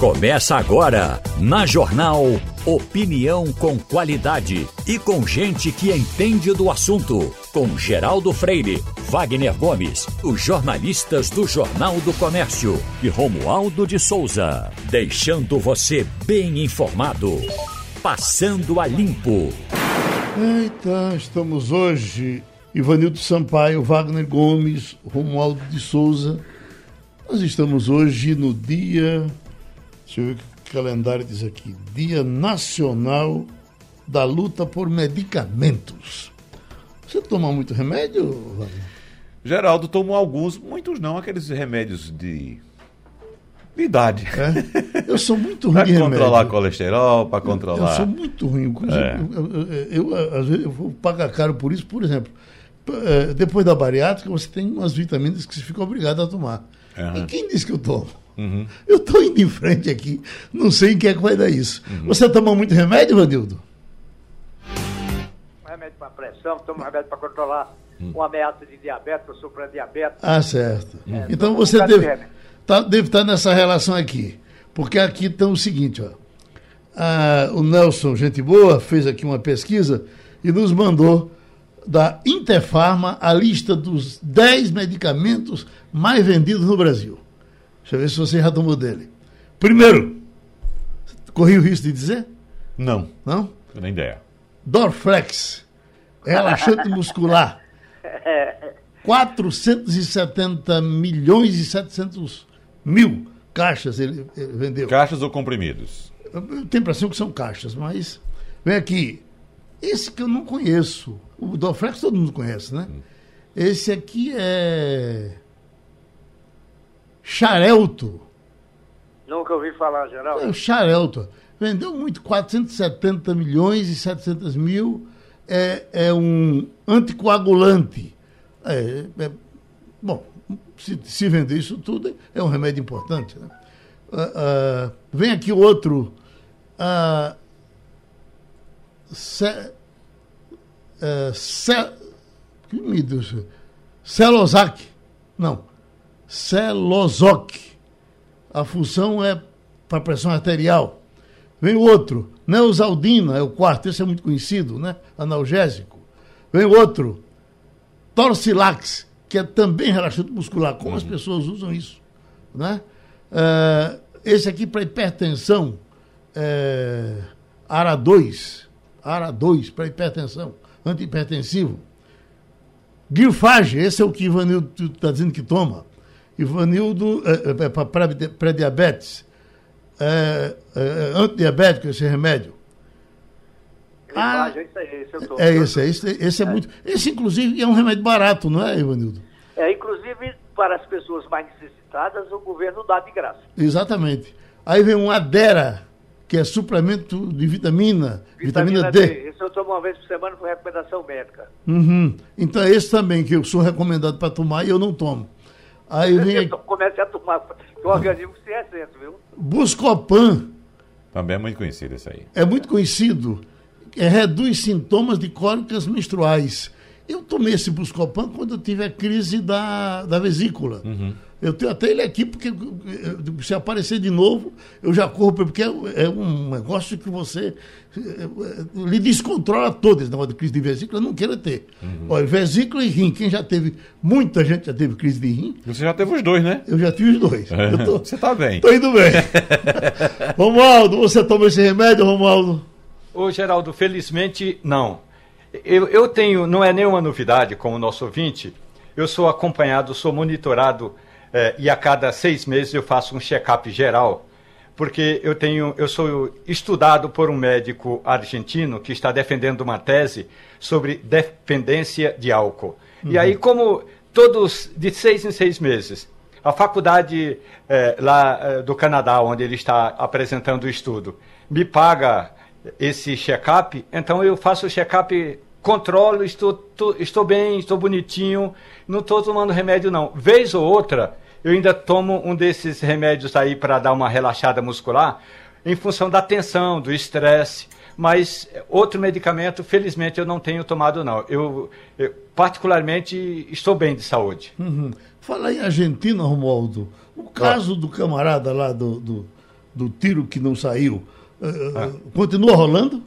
Começa agora, na Jornal Opinião com qualidade e com gente que entende do assunto. Com Geraldo Freire, Wagner Gomes, os jornalistas do Jornal do Comércio e Romualdo de Souza. Deixando você bem informado. Passando a limpo. Eita, estamos hoje. Ivanildo Sampaio, Wagner Gomes, Romualdo de Souza. Nós estamos hoje no dia Deixa eu ver o que o calendário diz aqui. Dia Nacional da Luta por Medicamentos. Você toma muito remédio, Wagner? Geraldo tomou alguns, muitos não, aqueles remédios de, de idade. É? Eu sou muito ruim. Para controlar colesterol, para controlar... Eu sou muito ruim. É. Eu, eu, eu, às vezes, eu vou pagar caro por isso. Por exemplo, é, depois da bariátrica, você tem umas vitaminas que você fica obrigado a tomar. Uhum. E quem disse que eu tomo? Uhum. Eu estou indo em frente aqui, não sei em que é que vai dar isso. Uhum. Você toma muito remédio, Vandildo? Remédio para pressão, tomo remédio para controlar uhum. uma ameaça de diabetes, eu sou para diabetes. Ah, certo. É, então você deve, tá, deve estar nessa relação aqui. Porque aqui está o seguinte, ó. Ah, o Nelson, gente boa, fez aqui uma pesquisa e nos mandou da Interfarma a lista dos 10 medicamentos mais vendidos no Brasil. Deixa eu ver se você já tomou dele. Primeiro, corri o risco de dizer? Não. Não? Nem ideia. Dorflex, relaxante muscular. 470 milhões e 700 mil caixas ele, ele vendeu. Caixas ou comprimidos? Eu tenho a impressão que são caixas, mas vem aqui. Esse que eu não conheço. O Dorflex todo mundo conhece, né? Hum. Esse aqui é Xarelto. Nunca ouvi falar, Geraldo. É, o Xarelto. Vendeu muito, 470 milhões e 700 mil. É, é um anticoagulante. É, é, bom, se, se, vender isso tudo, é um remédio importante. Né? Uh, uh, vem aqui outro. Uh, ce, ce, que me Deus, Celozac. Não. Celozoc. A função é para pressão arterial. Vem o outro, Neosaldina, é o quarto, esse é muito conhecido, né? Analgésico. Vem o outro, Torcilax, que é também relaxante muscular. Como uhum. as pessoas usam isso? Né? Uh, esse aqui para hipertensão, é, ARA 2, ARA 2 para hipertensão, antihipertensivo. Guilfage, esse é o que o Ivanildo está dizendo que toma. Ivanildo, é, é, para pré-diabetes, é, é, antidiabético esse remédio. Ah, é isso aí, esse eu tô. É esse, esse, esse é, muito. Esse, inclusive, é um remédio barato, não é, Ivanildo? É, inclusive, para as pessoas mais necessitadas, o governo dá de graça. Exatamente. Aí vem um Adera, que é suplemento de vitamina, vitamina, vitamina D. D. Esse eu tomo uma vez por semana por recomendação médica. Uhum. Então é esse também que eu sou recomendado para tomar e eu não tomo. Aí vem. Comece a tomar, que o organismo se ressente, viu? Buscopan. Também é muito conhecido esse aí. É muito conhecido. É, reduz sintomas de cólicas menstruais. Eu tomei esse Buscopan quando eu tive a crise da, da vesícula. Uhum. Eu tenho até ele aqui, porque se aparecer de novo, eu já corro, porque é, um negócio que você é, é, lhe descontrola todo esse negócio de crise de vesícula, eu não quero ter. Uhum. Olha, vesícula e rim, quem já teve, muita gente já teve crise de rim. Você já teve os dois, né? Eu já tive os dois. É. Tô, você está bem. Estou indo bem. Romualdo, você toma esse remédio, Romualdo? Ô, Geraldo, felizmente não. Eu, eu tenho, não é nenhuma novidade com o nosso ouvinte, eu sou acompanhado, sou monitorado é, e a cada seis meses eu faço um check-up geral, porque eu tenho, eu sou estudado por um médico argentino que está defendendo uma tese sobre dependência de álcool. Uhum. E aí, como todos de seis em seis meses, a faculdade é, lá é, do Canadá, onde ele está apresentando o estudo, me paga esse check-up, então eu faço o check-up controlo, estou, tô, estou bem, estou bonitinho, não estou tomando remédio não. Vez ou outra, eu ainda tomo um desses remédios aí para dar uma relaxada muscular, em função da tensão, do estresse. Mas outro medicamento, felizmente, eu não tenho tomado, não. Eu, eu particularmente, estou bem de saúde. Uhum. Fala em Argentina, Romualdo. O caso ah. do camarada lá do, do, do tiro que não saiu, uh, continua rolando?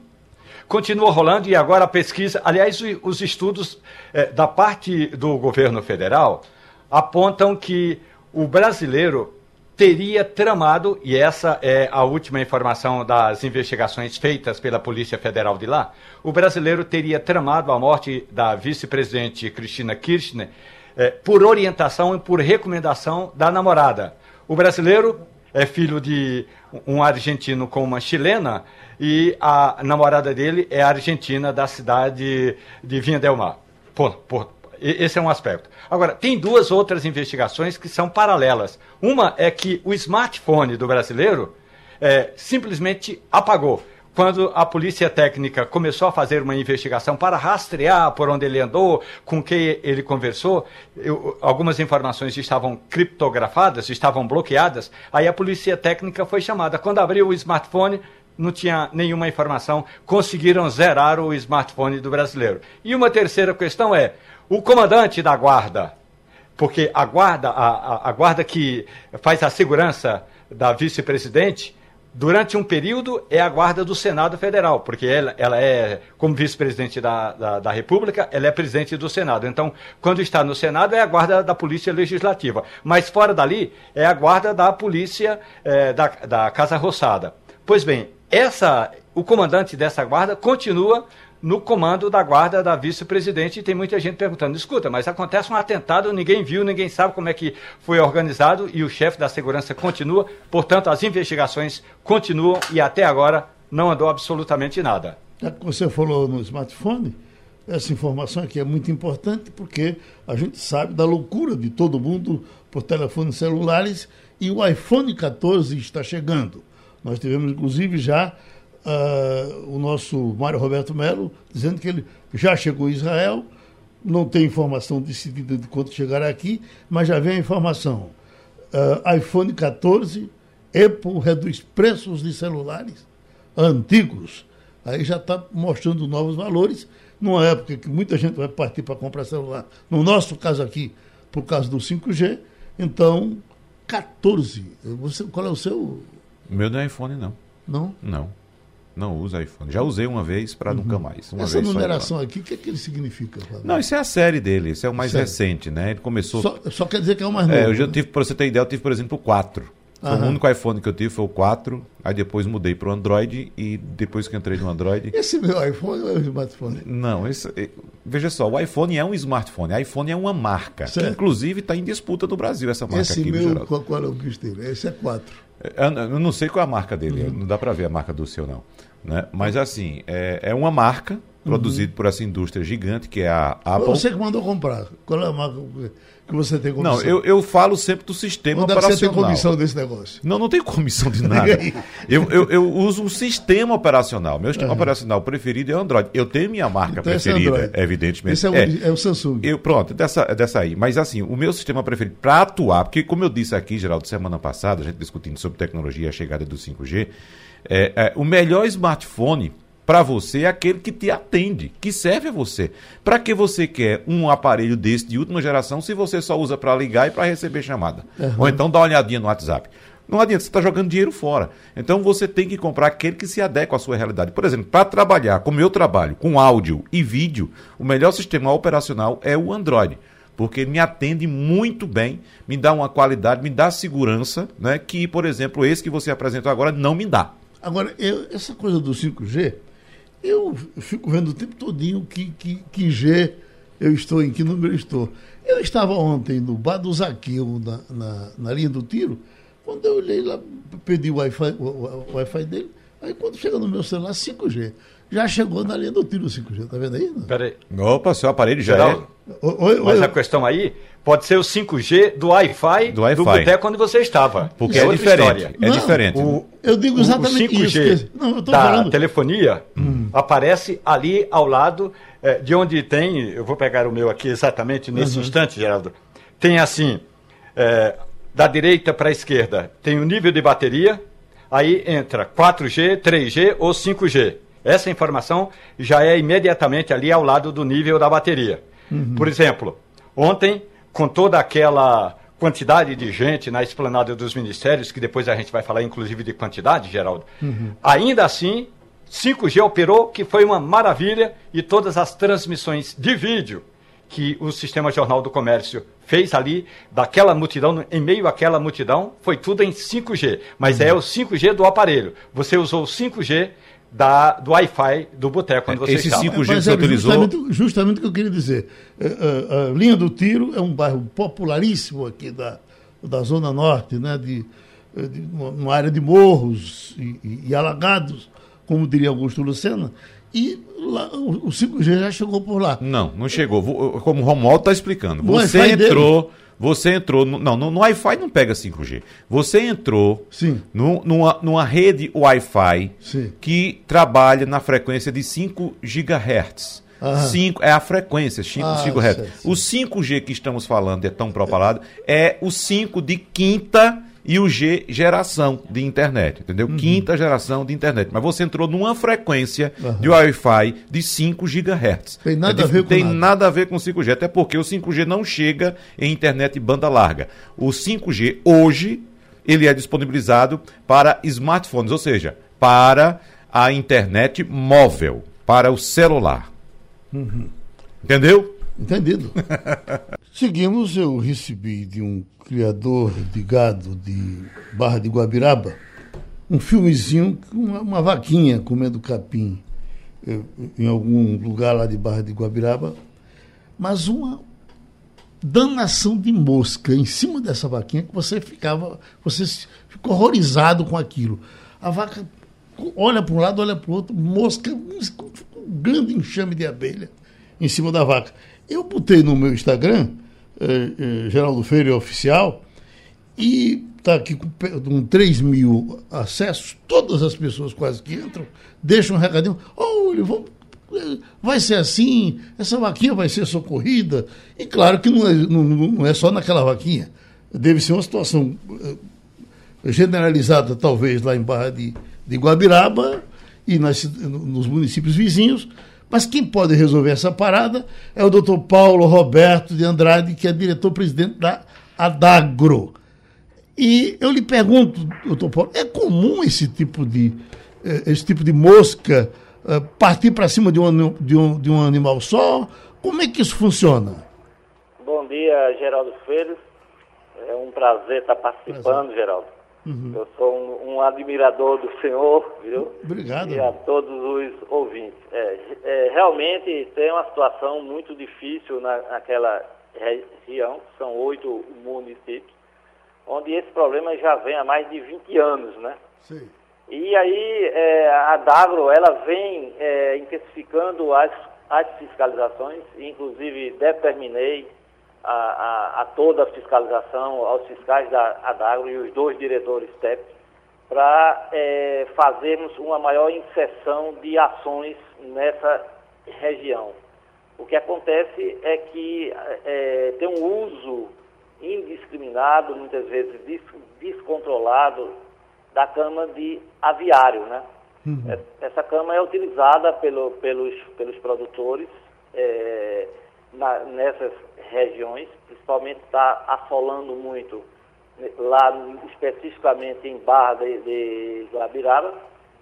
Continua rolando e agora a pesquisa, aliás, os estudos eh, da parte do governo federal apontam que o brasileiro teria tramado, e essa é a última informação das investigações feitas pela Polícia Federal de lá, o brasileiro teria tramado a morte da vice-presidente Cristina Kirchner eh, por orientação e por recomendação da namorada. O brasileiro é filho de um argentino com uma chilena e a namorada dele é argentina da cidade de Vinha del Mar. Por, por, esse é um aspecto. Agora, tem duas outras investigações que são paralelas. Uma é que o smartphone do brasileiro é, simplesmente apagou. Quando a polícia técnica começou a fazer uma investigação para rastrear por onde ele andou, com quem ele conversou, eu, algumas informações estavam criptografadas, estavam bloqueadas. Aí a polícia técnica foi chamada. Quando abriu o smartphone, não tinha nenhuma informação, conseguiram zerar o smartphone do brasileiro. E uma terceira questão é: o comandante da guarda, porque a guarda, a, a, a guarda que faz a segurança da vice-presidente, durante um período é a guarda do Senado Federal, porque ela, ela é, como vice-presidente da, da, da, República, ela é presidente do Senado. Então, quando está no Senado, é a guarda da Polícia Legislativa. Mas fora dali, é a guarda da Polícia é, da, da Casa Roçada. Pois bem, essa, o comandante dessa guarda continua no comando da guarda da vice-presidente e tem muita gente perguntando: escuta, mas acontece um atentado, ninguém viu, ninguém sabe como é que foi organizado e o chefe da segurança continua, portanto, as investigações continuam e até agora não andou absolutamente nada. Já que você falou no smartphone, essa informação aqui é muito importante porque a gente sabe da loucura de todo mundo por telefones celulares e o iPhone 14 está chegando. Nós tivemos, inclusive, já uh, o nosso Mário Roberto Melo, dizendo que ele já chegou a Israel, não tem informação decidida de quando chegará aqui, mas já vem a informação. Uh, iPhone 14, Apple reduz preços de celulares antigos. Aí já está mostrando novos valores, numa época que muita gente vai partir para comprar celular. No nosso caso aqui, por causa do 5G, então 14. Você, qual é o seu? O meu não é iPhone, não. Não? Não. Não uso iPhone. Já usei uma vez para uhum. nunca mais. Uma Essa numeração aqui, o que, é que ele significa? Não, isso é a série dele. Esse é o mais série. recente, né? Ele começou. Só, só, quer dizer que é o mais novo. É, eu já né? tive, para você ter ideia, eu tive, por exemplo, o 4. Foi o único iPhone que eu tive foi o 4. Aí depois mudei para o Android e depois que entrei no Android. Esse meu iPhone é um smartphone? Não, esse, veja só, o iPhone é um smartphone. O iPhone é uma marca. Certo. Que inclusive está em disputa no Brasil, essa marca Esse aqui. Meu, qual, qual é o bicho dele? Esse é 4. Eu, não sei qual é a marca dele, uhum. não dá para ver a marca do seu, não. Né? Mas assim, é, é uma marca produzida uhum. por essa indústria gigante que é a Apple. Você que mandou comprar. Qual é a marca que você tem comissão? Não, eu, eu falo sempre do sistema Onde operacional. Você tem comissão desse negócio? Não, não tenho comissão de nada. eu, eu, eu, uso um sistema operacional. Meu sistema uhum. operacional preferido é o Android. Eu tenho minha marca então preferida, é evidentemente. Esse é o, é, é o Samsung. Eu, pronto, dessa, dessa aí. Mas assim, o meu sistema preferido para atuar, porque como eu disse aqui, Geraldo, semana passada, a gente discutindo sobre tecnologia e a chegada do 5G, é, é, o melhor smartphone para você é aquele que te atende, que serve a você. Para que você quer um aparelho desse de última geração se você só usa para ligar e para receber chamada? Uhum. Ou então dá uma olhadinha no WhatsApp. Não adianta, você está jogando dinheiro fora. Então você tem que comprar aquele que se adequa à sua realidade. Por exemplo, para trabalhar como eu trabalho, com áudio e vídeo, o melhor sistema operacional é o Android. Porque me atende muito bem, me dá uma qualidade, me dá segurança, né, que, por exemplo, esse que você apresentou agora não me dá. Agora, eu, essa coisa do 5G, eu fico vendo o tempo todinho que, que, que G eu estou, em que número eu estou. Eu estava ontem no bar do Zaqueu, na, na, na linha do tiro, quando eu olhei lá, pedi o Wi-Fi, o, o, o Wi-Fi dele, aí quando chega no meu celular, 5G. Já chegou na linha do tiro o 5G, tá vendo aí? Peraí. Opa, seu aparelho já é. Oi, oi, Mas a questão aí pode ser o 5G do Wi-Fi do, wi do boteco onde você estava. Porque é, é diferente. História. É não, diferente. O, eu digo exatamente o 5G isso. Que, não, da falando. telefonia hum. aparece ali ao lado é, de onde tem. Eu vou pegar o meu aqui exatamente nesse uhum. instante, Geraldo. Tem assim, é, da direita para a esquerda, tem o nível de bateria. Aí entra 4G, 3G ou 5G. Essa informação já é imediatamente ali ao lado do nível da bateria. Uhum. Por exemplo, ontem, com toda aquela quantidade de gente na esplanada dos ministérios, que depois a gente vai falar inclusive de quantidade, Geraldo, uhum. ainda assim, 5G operou, que foi uma maravilha, e todas as transmissões de vídeo que o Sistema Jornal do Comércio fez ali, daquela multidão, em meio àquela multidão, foi tudo em 5G. Mas uhum. é o 5G do aparelho. Você usou o 5G da, do Wi-Fi do boteco quando você Esse estava. 5G que você é utilizou... Justamente, justamente o que eu queria dizer. A, é, a, é, Linha do Tiro é um bairro popularíssimo aqui da, da Zona Norte, né? de, de uma área de morros e, e, e alagados, como diria Augusto Lucena, e lá, o, o 5G já chegou por lá. Não, não chegou. Como o Romualdo está explicando. Você entrou... Dele você entrou. No, não, no, no Wi-Fi não pega 5G. Você entrou Sim. No, numa, numa rede Wi-Fi que trabalha na frequência de 5 GHz. Cinco, é a frequência, 5 ah, GHz. O 5G que estamos falando é tão propalado, é o 5 de quinta e o G, geração de internet, entendeu? Uhum. Quinta geração de internet. Mas você entrou numa frequência uhum. de Wi-Fi de 5 GHz. Tem nada é, a ver com Tem nada. nada a ver com 5G, até porque o 5G não chega em internet banda larga. O 5G hoje, ele é disponibilizado para smartphones, ou seja, para a internet móvel, para o celular. Uhum. Entendeu? Entendido. Seguimos, eu recebi de um criador de gado de Barra de Guabiraba um filmezinho com uma, uma, vaquinha comendo capim eu, em algum lugar lá de Barra de Guabiraba, mas uma danação de mosca em cima dessa vaquinha que você ficava, você ficou horrorizado com aquilo. A vaca olha para um lado, olha para o outro, mosca, um grande enxame de abelha em cima da vaca. Eu botei no meu Instagram, eh, eh, Geraldo Oficial, e está aqui com, com 3 mil acessos, todas as pessoas quase que entram, deixam um recadinho, olha, vamos, eh, vai ser assim, essa vaquinha vai ser socorrida. E claro que não é, não, não é só naquela vaquinha. Deve ser uma situação eh, generalizada, talvez, lá em Barra de, de Guabiraba e nas, nos municípios vizinhos, mas quem pode resolver essa parada é o doutor Paulo Roberto de Andrade, que é diretor-presidente da Adagro. E eu lhe pergunto, doutor Paulo, é comum esse tipo de, eh, esse tipo de mosca eh, partir para cima de um, de, um, de um animal só? Como é que isso funciona? Bom dia, Geraldo Freire. É um prazer estar participando, prazer. Geraldo. Uhum. Eu sou um, um, admirador do senhor, viu? Obrigado. E a todos os ouvintes. É, é, realmente tem uma situação muito difícil na, naquela região, são oito municípios, onde esse problema já vem há mais de 20 anos, né? Sim. E aí é, a Dagro, ela vem é, intensificando as, as fiscalizações, inclusive determinei a, a, a, toda a fiscalização, aos fiscais da Adagro e os dois diretores técnicos, para é, fazermos uma maior inserção de ações nessa região. O que acontece é que é, tem um uso indiscriminado, muitas vezes descontrolado, da cama de aviário. Né? Uhum. É, essa cama é utilizada pelo, pelos, pelos produtores é, na, nessas regiões, principalmente está assolando muito lá especificamente em Barra de, de Guabiraba,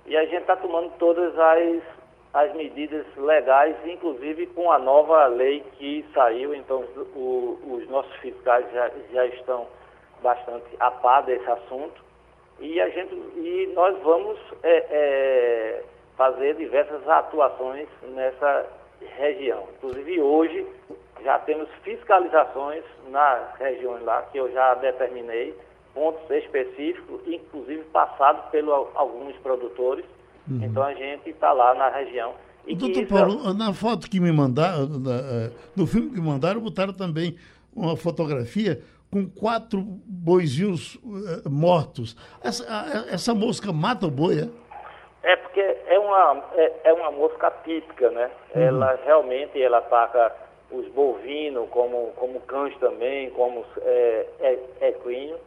e a gente está tomando todas as, as medidas legais, inclusive com a nova lei que saiu, então o, os nossos fiscais já, já estão bastante a par desse assunto, e, a gente, e nós vamos é, é, fazer diversas atuações nessa região. Inclusive hoje já temos fiscalizações nas regiões lá, que eu já determinei, pontos específicos, inclusive passados pelos alguns produtores. Uhum. Então a gente está lá na região. E Doutor isso... Paulo, na foto que me mandaram, eh, no filme que mandaram, botaram também uma fotografia com quatro boizinhos uh, mortos. Essa, essa mosca mata o boi, é? É porque é uma, é, é uma mosca típica, né? Uhum. Ela realmente ela ataca os bovinos, como, como cães também, como é, é, equino,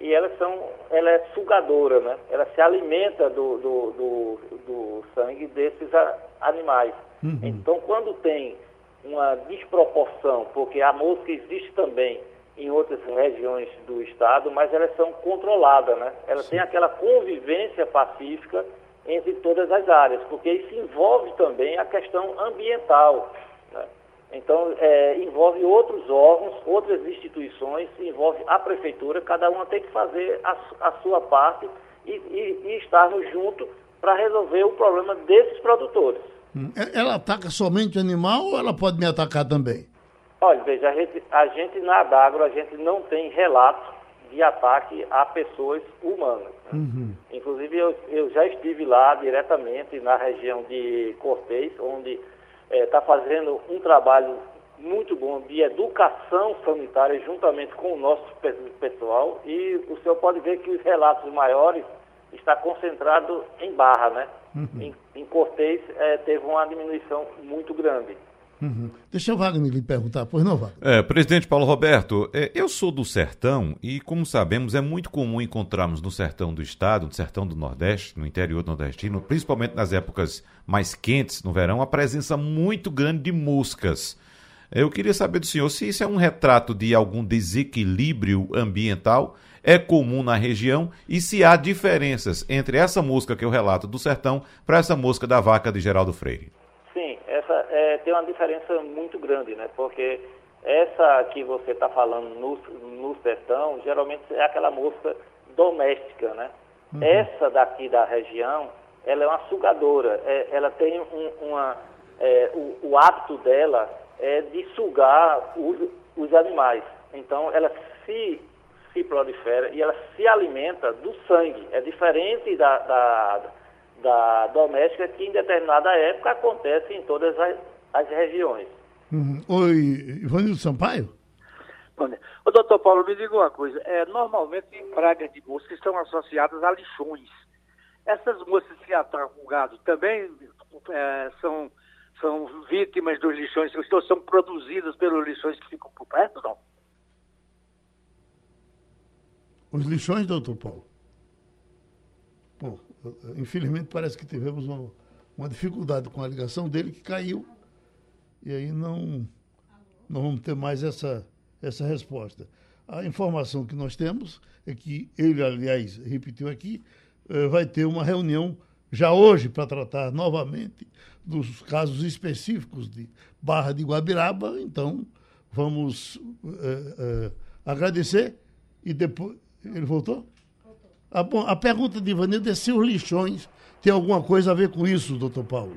e elas são, ela é sugadora, né? Ela se alimenta do, do, do, do sangue desses a, animais. Uhum. Então, quando tem uma desproporção, porque a mosca existe também em outras regiões do estado, mas elas são controladas, né? Elas têm aquela convivência pacífica entre todas as áreas, porque isso envolve também a questão ambiental. Né? Então, é, envolve outros órgãos, outras instituições, envolve a prefeitura, cada uma tem que fazer a, a sua parte e, e, e estarmos juntos para resolver o problema desses produtores. Hum. Ela ataca somente animal ou ela pode me atacar também? Olha, veja, a gente, a gente na Adagro, a gente não tem relato de ataque a pessoas humanas. Né? Uhum. Inclusive, eu, eu já estive lá diretamente na região de Cortez, onde está é, fazendo um trabalho muito bom de educação sanitária juntamente com o nosso pessoal e o senhor pode ver que os relatos maiores está concentrado em Barra, né? Uhum. Em, em Cortez é, teve uma diminuição muito grande. Uhum. Deixa o Wagner lhe perguntar, pois não, Wagner? É, presidente Paulo Roberto, é, eu sou do sertão e, como sabemos, é muito comum encontrarmos no sertão do estado, no sertão do Nordeste, no interior nordestino, principalmente nas épocas mais quentes, no verão, a presença muito grande de moscas. Eu queria saber do senhor se isso é um retrato de algum desequilíbrio ambiental, é comum na região e se há diferenças entre essa mosca que eu relato do sertão para essa mosca da vaca de Geraldo Freire é, tem uma diferença muito grande, né? Porque essa que você está falando no, no sertão, geralmente é aquela mosca doméstica, né? Uhum. Essa daqui da região, ela é uma sugadora, é, ela tem um, uma... É, o, o, hábito dela é de sugar os, os animais. Então, ela se, se prolifera e ela se alimenta do sangue. É diferente da, da da doméstica que em determinada época acontece em todas as, as regiões. Uhum. Oi, Ivanildo Sampaio? Ô, doutor Paulo, me diga uma coisa. É, normalmente pragas de moscas estão associadas a lixões. Essas moscas que atacam o gado também é, são, são vítimas dos lixões, ou são produzidas pelos lixões que ficam por perto, não? Os lixões, doutor Paulo? Bom, infelizmente parece que tivemos uma, uma dificuldade com a ligação dele que caiu e aí não, não vamos ter mais essa, essa resposta. A informação que nós temos é que ele, aliás, repetiu aqui, eh, vai ter uma reunião já hoje para tratar novamente dos casos específicos de Barra de Guabiraba. Então, vamos eh, eh, agradecer e depois. Ele voltou? A, bom, a pergunta de Ivanildo é se os lixões têm alguma coisa a ver com isso, doutor Paulo.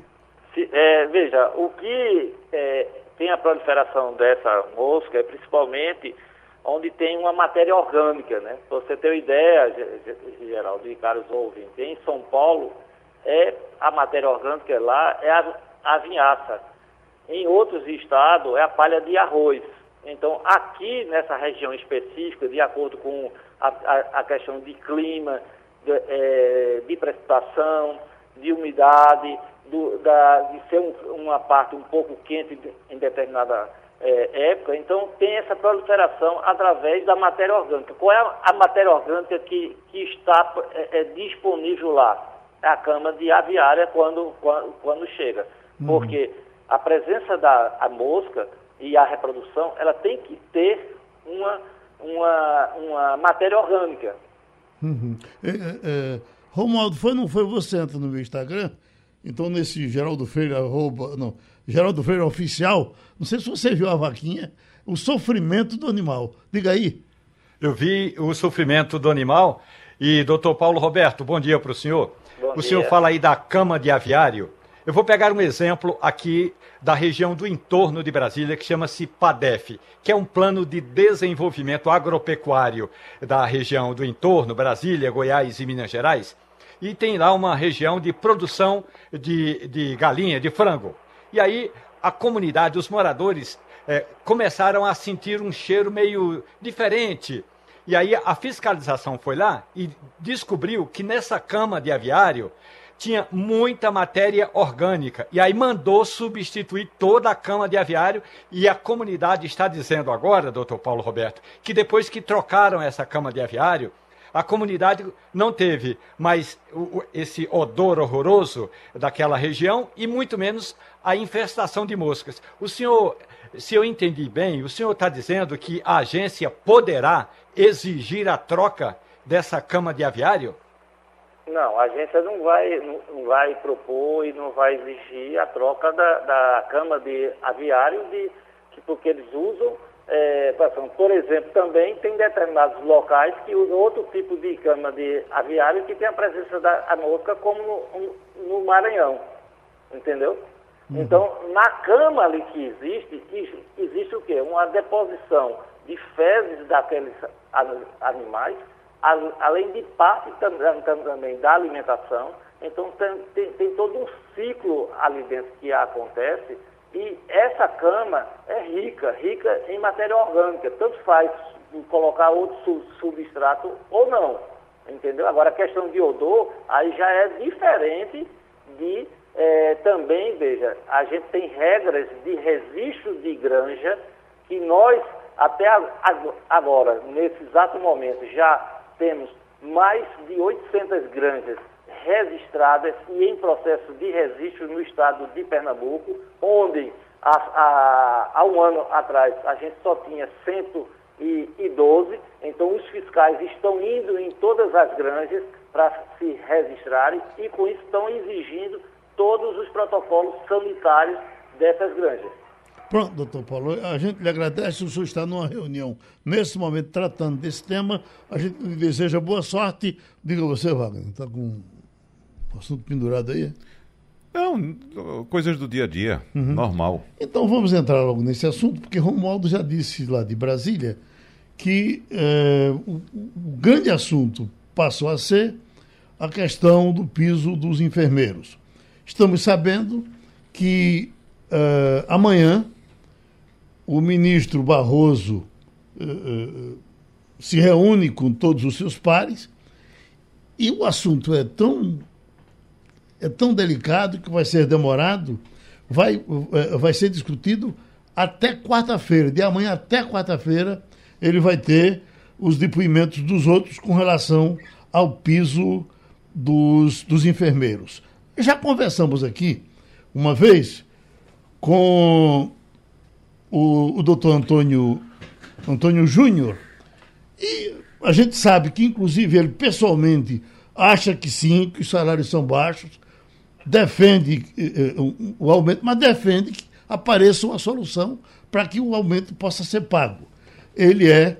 Se, é, veja, o que é, tem a proliferação dessa mosca é principalmente onde tem uma matéria orgânica, né? Pra você ter uma ideia, Geraldo e caros ouvintes, em São Paulo, é a matéria orgânica lá é a, a vinhaça. Em outros estados é a palha de arroz. Então, aqui nessa região específica, de acordo com a, a, a questão de clima, de, é, de, precipitação, de umidade, do, da, de ser um, uma parte um pouco quente em determinada é, época, então tem essa proliferação através da matéria orgânica. Qual é a, a matéria orgânica que, que está é, é, disponível lá? É a cama de aviária quando, quando, quando chega. Uhum. Porque a presença da a mosca e a reprodução, ela tem que ter uma, uma, uma matéria orgânica. Uhum. É, Romualdo, foi não foi você entra no meu Instagram? Então, nesse Geraldo Freire, arroba, não, Geraldo Freire oficial, não sei se você viu a vaquinha, o sofrimento do animal. Diga aí. Eu vi o sofrimento do animal e, doutor Paulo Roberto, bom dia para o senhor. Bom o dia. senhor fala aí da cama de aviário. Eu vou pegar um exemplo aqui da região do entorno de Brasília, que chama-se PADEF, que é um plano de desenvolvimento agropecuário da região do entorno, Brasília, Goiás e Minas Gerais. E tem lá uma região de produção de, de galinha, de frango. E aí a comunidade, os moradores, é, começaram a sentir um cheiro meio diferente. E aí a fiscalização foi lá e descobriu que nessa cama de aviário tinha muita matéria orgânica. E aí mandou substituir toda a cama de aviário. E a comunidade está dizendo agora, doutor Paulo Roberto, que depois que trocaram essa cama de aviário, A comunidade não teve mais esse odor horroroso daquela região e muito menos a infestação de moscas. O senhor, se eu entendi bem, o senhor está dizendo que a agência poderá exigir a troca dessa cama de aviário? Não, a agência não vai, não vai propor e não vai exigir a troca da, da cama de aviário de, porque eles usam é, por exemplo, também tem determinados locais que usam outro tipo de cama de aviário que tem a presença da mosca, como no, no Maranhão. Entendeu? Uhum. Então, na cama ali que existe, existe o quê? Uma deposição de fezes daqueles animais, além de parte também da alimentação. Então, tem, tem, tem todo um ciclo ali dentro que acontece e essa cama é rica, rica em matéria orgânica, tanto faz colocar outro substrato ou não, entendeu? Agora, a questão de odor, aí já é diferente de é, também, veja, a gente tem regras de registro de granja que nós, até agora, nesse exato momento, já temos mais de 800 granjas registradas e em processo de registro no estado de Pernambuco, onde há, há, há um ano atrás a gente só tinha 112, então os fiscais estão indo em todas as granjas para se registrarem e com isso estão exigindo todos os protocolos sanitários dessas granjas. Pronto, doutor Paulo, a gente lhe agradece, o senhor está numa reunião nesse momento tratando desse tema, a gente lhe deseja boa sorte. Diga você, Wagner, está com assunto pendurado aí? Não, coisas do dia a dia, uhum. normal. Então vamos entrar logo nesse assunto, porque Romualdo já disse lá de Brasília que é, o, o, grande assunto passou a ser a questão do piso dos enfermeiros. Estamos sabendo que é, amanhã o ministro Barroso é, se reúne com todos os seus pares e o assunto é tão é tão delicado que vai ser demorado, vai, é, vai ser discutido até quarta-feira. De amanhã até quarta-feira, ele vai ter os depoimentos dos outros com relação ao piso dos, dos enfermeiros. Já conversamos aqui uma vez com o, o doutor Antônio, Antônio Júnior e a gente sabe que, inclusive, ele pessoalmente acha que sim, que os salários são baixos, defende eh, eh o aumento, mas defende que apareça uma solução para que o aumento possa ser pago. Ele é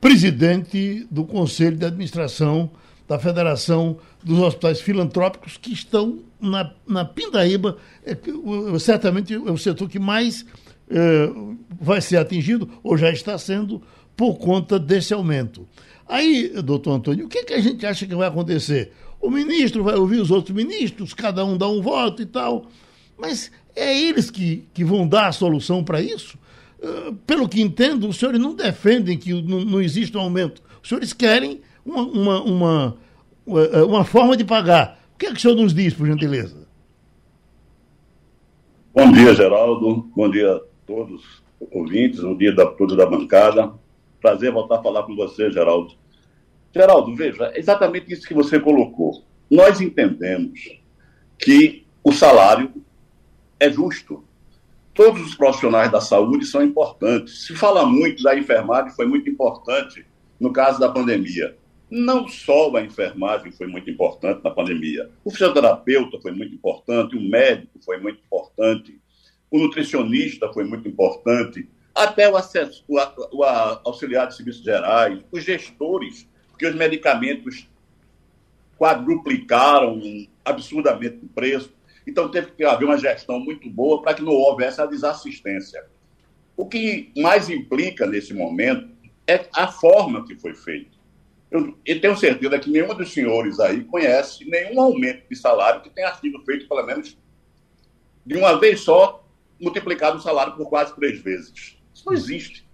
presidente do Conselho de Administração da Federação dos Hospitais Filantrópicos, que estão na, na Pindaíba, é, certamente é o setor que mais é, vai ser atingido, ou já está sendo, por conta desse aumento. Aí, doutor Antônio, o que, que a gente acha que vai acontecer? O ministro vai ouvir os outros ministros, cada um dá um voto e tal. Mas é eles que, que vão dar a solução para isso? Uh, pelo que entendo, os senhores não defendem que não, existe um aumento. Os senhores querem uma, uma, uma, uma forma de pagar. O que é que o senhor nos diz, por gentileza? Bom dia, Geraldo. Bom dia a todos os ouvintes, bom dia a todos da bancada. Prazer voltar a falar com você, Geraldo. Geraldo, veja, é exatamente isso que você colocou. Nós entendemos que o salário é justo. Todos os profissionais da saúde são importantes. Se fala muito da enfermagem, foi muito importante no caso da pandemia. Não só a enfermagem foi muito importante na pandemia. O fisioterapeuta foi muito importante, o médico foi muito importante, o nutricionista foi muito importante, até o, acesso, o, o auxiliar de serviços gerais, os gestores porque os medicamentos quadruplicaram absurdamente o preço. Então teve que haver uma gestão muito boa para que não houvesse a desassistência. O que mais implica nesse momento é a forma que foi feito. Eu, eu tenho certeza que nenhum dos senhores aí conhece nenhum aumento de salário que tenha sido feito, pelo menos, de uma vez só, multiplicado o salário por quase três vezes. Isso não existe.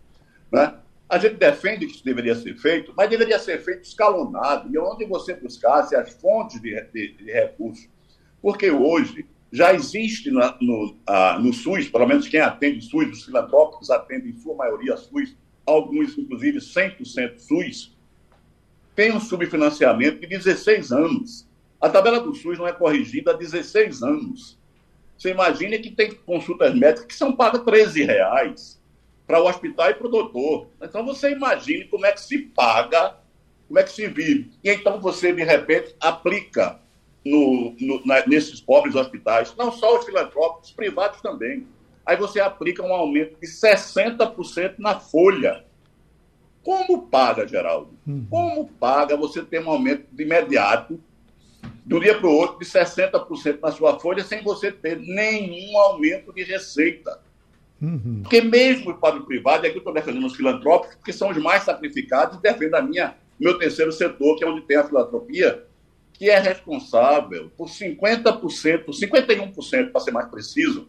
Né? A gente defende que isso deveria ser feito, mas deveria ser feito escalonado, e onde você buscasse as fontes de, de, de recursos. Porque hoje já existe no, no SUS, pelo menos quem atende SUS, os filantrópicos atendem em sua maioria SUS, alguns inclusive 100% SUS, tem um subfinanciamento de 16 anos. A tabela do SUS não é corrigida há 16 anos. Você imagina que tem consultas médicas que são pagas 13 reais para o hospital e para o doutor. Então você imagine como é que se paga, como é que se vive. E então você, de repente, aplica no, no, na, nesses pobres hospitais, não só os filantrópicos, os privados também. Aí você aplica um aumento de 60% na folha. Como paga, Geraldo? Uhum. Como paga você ter um aumento de imediato, de um dia para o outro, de 60% na sua folha, sem você ter nenhum aumento de receita? Uhum. Porque mesmo o privado, é que eu estou defendendo os filantrópicos, porque são os mais sacrificados, defendo a minha, meu terceiro setor, que é onde tem a filantropia, que é responsável por 50%, 51%, para ser mais preciso,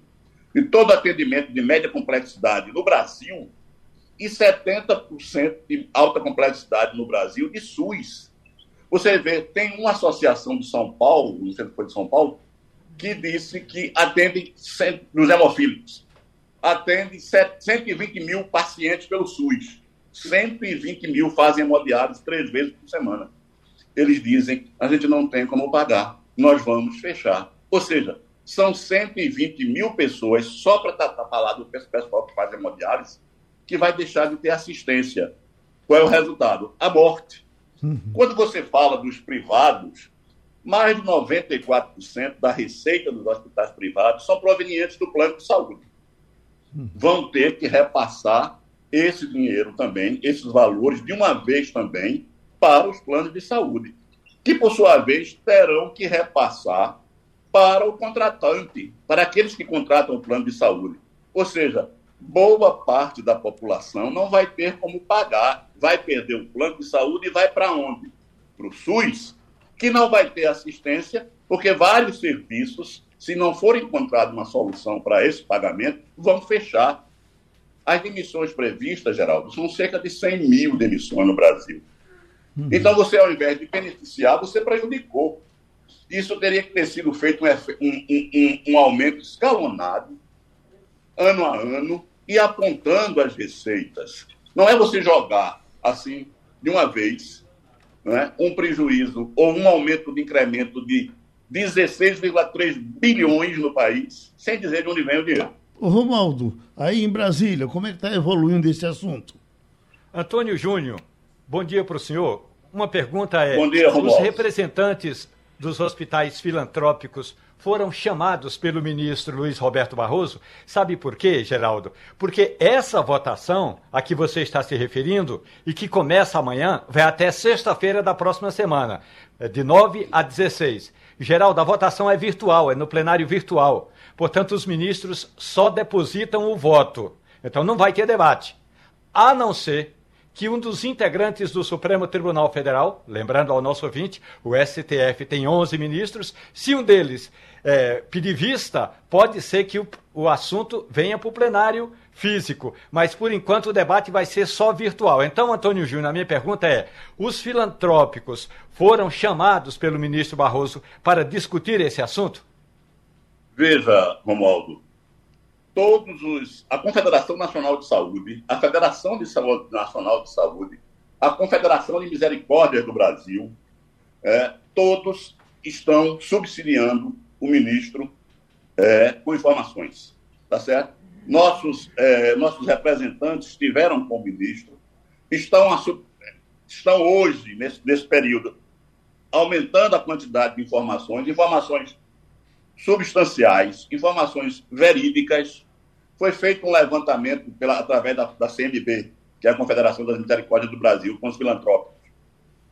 de todo atendimento de média complexidade no Brasil e 70% de alta complexidade no Brasil de SUS. Você vê, tem uma associação de São Paulo, no centro de São Paulo, que disse que atende nos hemofílicos. Atende 120 mil pacientes pelo SUS. 120 mil fazem hemodiálise três vezes por semana. Eles dizem, a gente não tem como pagar, nós vamos fechar. Ou seja, são 120 mil pessoas, só para falar do pessoal que faz hemodiálise, que vai deixar de ter assistência. Qual é o resultado? A morte. Uhum. Quando você fala dos privados, mais de 94% da receita dos hospitais privados são provenientes do plano de saúde. Vão ter que repassar esse dinheiro também, esses valores, de uma vez também, para os planos de saúde, que, por sua vez, terão que repassar para o contratante, para aqueles que contratam o plano de saúde. Ou seja, boa parte da população não vai ter como pagar, vai perder o plano de saúde e vai para onde? Para o SUS, que não vai ter assistência, porque vários serviços, se não for encontrada uma solução para esse pagamento, vão fechar. As demissões previstas, Geraldo, são cerca de 100 mil demissões no Brasil. Uhum. Então, você, ao invés de beneficiar, você prejudicou. Isso teria que ter sido feito um, um, um, um aumento escalonado ano a ano e apontando as receitas. Não é você jogar assim de uma vez né, um prejuízo ou um aumento de incremento de 16,3 bilhões no país, sem dizer de onde vem o dinheiro. Ô Romaldo, aí em Brasília, como é que está evoluindo esse assunto? Antônio Júnior, bom dia para o senhor. Uma pergunta é: bom dia, os representantes dos hospitais filantrópicos foram chamados pelo ministro Luiz Roberto Barroso. Sabe por quê, Geraldo? Porque essa votação a que você está se referindo e que começa amanhã vai até sexta-feira da próxima semana, é de 9 a 16. Geraldo, a votação é virtual, é no plenário virtual. Portanto, os ministros só depositam o voto. Então não vai ter debate. A não ser que um dos integrantes do Supremo Tribunal Federal, lembrando ao nosso ouvinte, o STF tem 11 ministros, se um deles é, pedir vista, pode ser que o, o assunto venha para o plenário físico, mas por enquanto o debate vai ser só virtual. Então, Antônio Júnior, a minha pergunta é: os filantrópicos foram chamados pelo ministro Barroso para discutir esse assunto? Veja, Romualdo, todos os. A Confederação Nacional de Saúde, a Federação de Saúde Nacional de Saúde, a Confederação de Misericórdia do Brasil, é, todos estão subsidiando o ministro é, com informações. Tá certo? Nossos, é, nossos representantes estiveram com o ministro, estão, a, estão hoje, nesse, nesse período, aumentando a quantidade de informações, informações substanciais, informações verídicas, foi feito um levantamento pela, através da, da CMB, que é a Confederação das Misericórdias do Brasil, com os filantrópicos,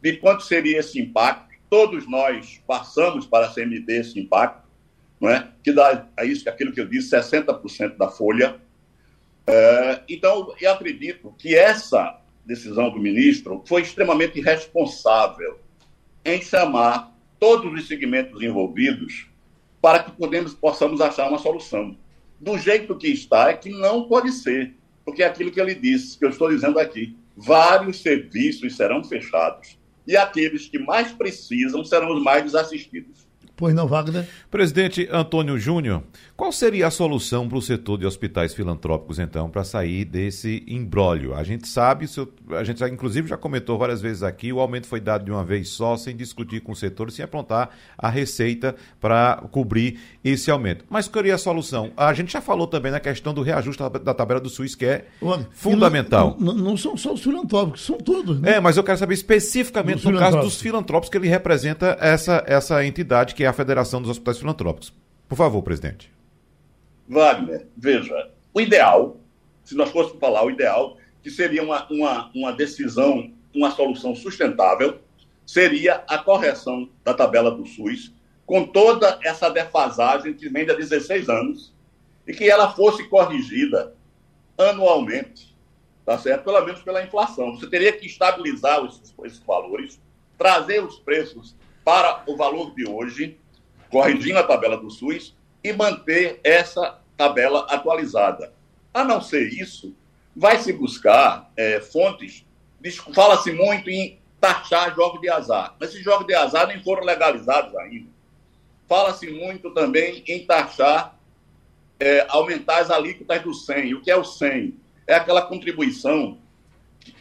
de quanto seria esse impacto. Todos nós passamos para a CMB esse impacto, não é? que dá a isso, aquilo que eu disse, 60% da folha. É, então, eu acredito que essa decisão do ministro foi extremamente responsável em chamar todos os segmentos envolvidos para que podemos, possamos achar uma solução do jeito que está, é que não pode ser. Porque é aquilo que ele disse, que eu estou dizendo aqui. Vários serviços serão fechados e aqueles que mais precisam serão os mais desassistidos. Pois não, Wagner? Presidente Antônio Júnior, qual seria a solução para o setor de hospitais filantrópicos, então, para sair desse imbróglio? A gente sabe, a gente inclusive já comentou várias vezes aqui, o aumento foi dado de uma vez só, sem discutir com o setor, sem aprontar a receita para cobrir esse aumento. Mas qual seria a solução? A gente já falou também na questão do reajuste da tabela do SUS, que é fundamental. Não, não, são só os filantrópicos, são todos. Né? É, mas eu quero saber especificamente no caso dos filantrópicos que ele representa essa, essa entidade que é a Federação dos Hospitais Filantrópicos. Por favor, presidente. Wagner, veja, o ideal, se nós fôssemos falar o ideal, que seria uma, uma, uma decisão, uma solução sustentável, seria a correção da tabela do SUS, com toda essa defasagem que vem de 16 anos, e que ela fosse corrigida anualmente, tá certo? Pelo menos pela inflação. Você teria que estabilizar esses, esses valores, trazer os preços para o valor de hoje, corrigindo a tabela do SUS e manter essa tabela atualizada. A não ser isso, vai se buscar é, fontes. Fala-se muito em taxar jogos de azar, mas esses jogos de azar nem foram legalizados ainda. Fala-se muito também em taxar, é, aumentar as alíquotas do 100. O que é o 100? É aquela contribuição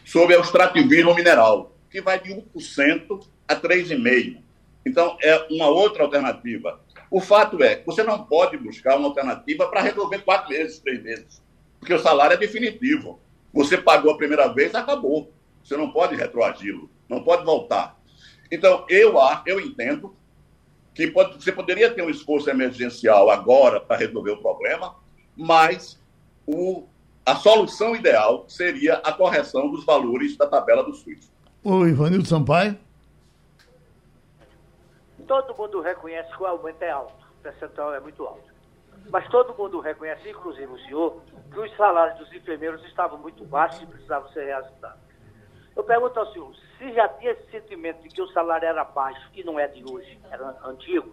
sobre o extrativismo mineral, que vai de 1% a 3,5%. Então, é uma outra alternativa. O fato é, você não pode buscar uma alternativa para resolver quatro meses, três meses, porque o salário é definitivo. Você pagou a primeira vez, acabou. Você não pode retroagi-lo, não pode voltar. Então, eu, eu entendo que pode, você poderia ter um esforço emergencial agora para resolver o problema, mas o, a solução ideal seria a correção dos valores da tabela do SUS. O Ivanildo Sampaio. Todo mundo reconhece que o aumento é alto, o percentual é muito alto. Mas todo mundo reconhece, inclusive o senhor, que os salários dos enfermeiros estavam muito baixos e precisavam ser reajustados. Eu pergunto ao senhor, se já tinha esse sentimento de que o salário era baixo, que não é de hoje, era antigo,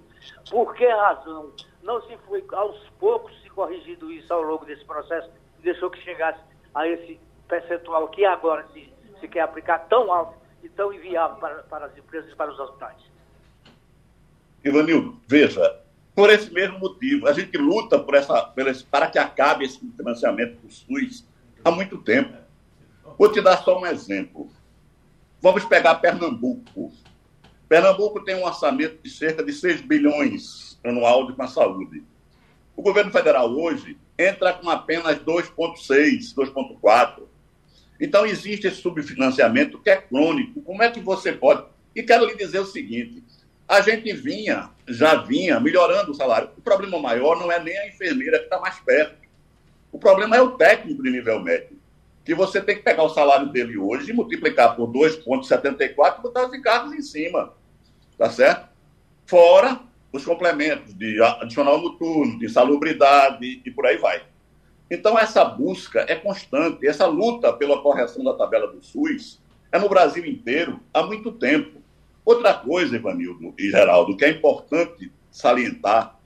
por que razão não se foi aos poucos se corrigindo isso ao longo desse processo e deixou que chegasse a esse percentual que agora se, se quer aplicar tão alto e tão inviável para, para as empresas e para os hospitais? Ivanildo, veja, por esse mesmo motivo, a gente luta por essa, para que acabe esse financiamento do SUS há muito tempo. Vou te dar só um exemplo. Vamos pegar Pernambuco. Pernambuco tem um orçamento de cerca de 6 bilhões anual a saúde. O governo federal hoje entra com apenas 2,6, 2,4. Então, existe esse subfinanciamento que é crônico. Como é que você pode. E quero lhe dizer o seguinte: a gente vinha, já vinha melhorando o salário. O problema maior não é nem a enfermeira que está mais perto. O problema é o técnico de nível médio. Que você tem que pegar o salário dele hoje e multiplicar por 2,74 e botar os encargos em cima. Tá certo? Fora os complementos de adicional noturno, de salubridade e por aí vai. Então, essa busca é constante, essa luta pela correção da tabela do SUS é no Brasil inteiro há muito tempo. Outra coisa, Ivanildo e Geraldo, que é importante salientar,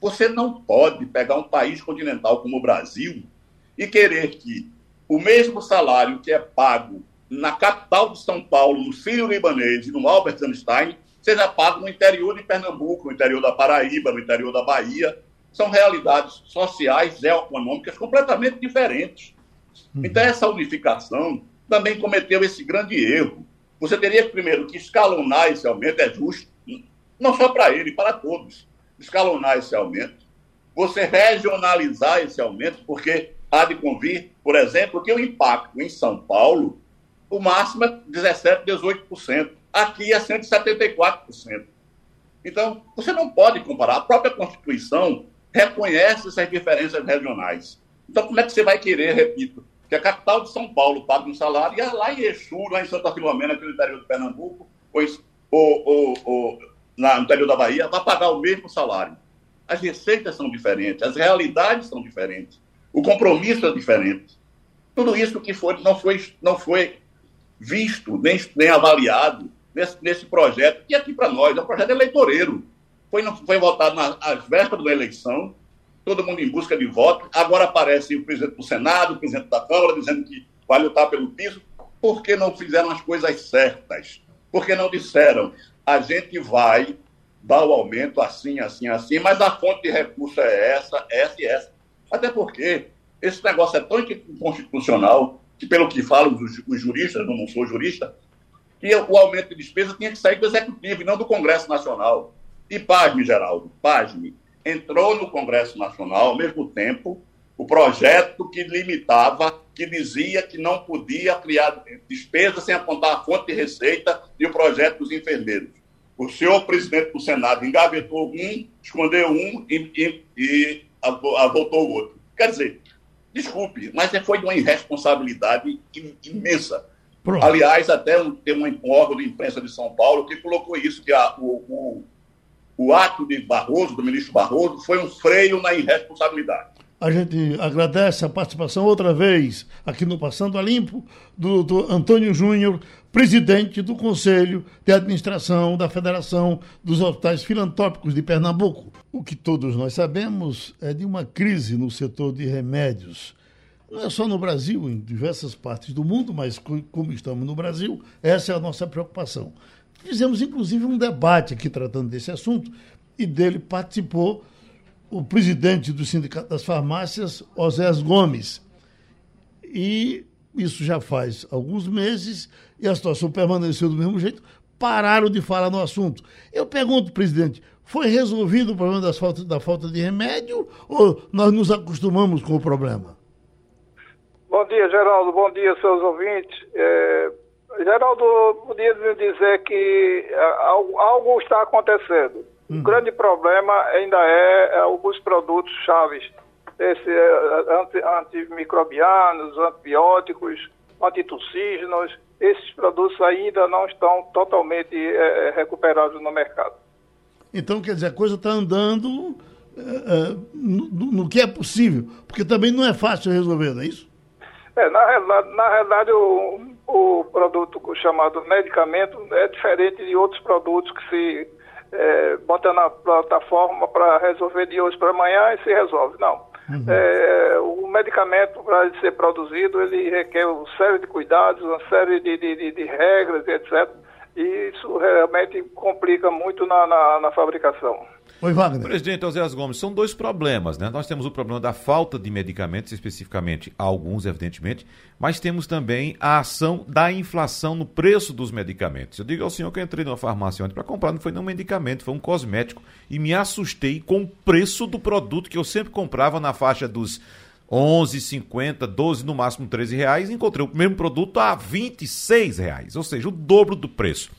você não pode pegar um país continental como o Brasil e querer que o mesmo salário que é pago na capital de São Paulo, no Sírio-Libanês e no Albert Einstein, seja pago no interior de Pernambuco, no interior da Paraíba, no interior da Bahia. São realidades sociais, geoeconômicas completamente diferentes. Uhum. Então, essa unificação também cometeu esse grande erro você teria primeiro que escalonar esse aumento, é justo, não só para ele, para todos. Escalonar esse aumento. Você regionalizar esse aumento, porque há de convir, por exemplo, que o impacto em São Paulo, o máximo é 17%, 18%. Aqui é 174%. Então, você não pode comparar. A própria Constituição reconhece essas diferenças regionais. Então, como é que você vai querer, repito, que a capital de São Paulo paga um salário, e lá em Exu, lá em Santa Filomena, aqui no interior de Pernambuco, ou, ou, ou na, no interior da Bahia, vai pagar o mesmo salário. As receitas são diferentes, as realidades são diferentes, o compromisso é diferente. Tudo isso que foi, não, foi, não foi visto, nem, nem avaliado nesse, nesse projeto, que aqui para nós é um projeto eleitoreiro. Foi, foi votado nas vésperas da eleição, todo mundo em busca de voto. Agora aparece o presidente do Senado, o presidente da Câmara, dizendo que vai lutar pelo piso. Por que não fizeram as coisas certas? Por que não disseram, a gente vai dar o aumento assim, assim, assim, mas a fonte de recurso é essa, essa e essa. Até porque esse negócio é tão inconstitucional que, pelo que falam os, juristas, eu não sou jurista, que o aumento de despesa tinha que sair do Executivo e não do Congresso Nacional. E pasme, Geraldo, pasme, entrou no Congresso Nacional ao mesmo tempo o projeto que limitava, que dizia que não podia criar despesa sem apontar a fonte de receita e o projeto dos enfermeiros. O senhor presidente do Senado engavetou um, escondeu um e, e, e voltou o outro. Quer dizer, desculpe, mas foi de uma irresponsabilidade imensa. Pronto. Aliás, até tem um órgão de imprensa de São Paulo que colocou isso, que a, o, o, o ato de Barroso, do ministro Barroso, foi um freio na irresponsabilidade. A gente agradece a participação outra vez aqui no Passando a Limpo do, Antônio Júnior, presidente do Conselho de Administração da Federação dos Hospitais Filantrópicos de Pernambuco. O que todos nós sabemos é de uma crise no setor de remédios. Não é só no Brasil, em diversas partes do mundo, mas como estamos no Brasil, essa é a nossa preocupação. Fizemos inclusive um debate aqui tratando desse assunto e dele participou o presidente do Sindicato das Farmácias, Osés Gomes. E isso já faz alguns meses e a situação permaneceu do mesmo jeito, pararam de falar no assunto. Eu pergunto, presidente, foi resolvido o problema das faltas, da falta de remédio ou nós nos acostumamos com o problema? Bom dia, Geraldo. Bom dia, seus ouvintes. É, Geraldo, podia dizer que é, algo, está acontecendo. Uhum. O grande problema ainda é, é alguns produtos chaves, esse, é, anti, antimicrobianos, antibióticos, antitussígenos, esses produtos ainda não estão totalmente é, recuperados no mercado. Então, quer dizer, a coisa está andando é, no, no, que é possível, porque também não é fácil resolver, não é isso? É, na, realidade, na realidade o, o produto chamado medicamento é diferente de outros produtos que se é, bota na plataforma para resolver de hoje para amanhã e se resolve. Não. Uhum. É, o medicamento, para ser produzido, ele requer uma série de cuidados, uma série de, de, de, de regras, etc. E isso realmente complica muito na, na, na fabricação. Oi, Wagner. Presidente Oséias Gomes, são dois problemas, né? Nós temos o problema da falta de medicamentos, especificamente alguns, evidentemente, mas temos também a ação da inflação no preço dos medicamentos. Eu digo ao senhor que eu entrei numa farmácia ontem para comprar, não foi nenhum medicamento, foi um cosmético, e me assustei com o preço do produto que eu sempre comprava na faixa dos 11,50, 12, no máximo 13 reais, encontrei o mesmo produto a 26 reais, ou seja, o dobro do preço.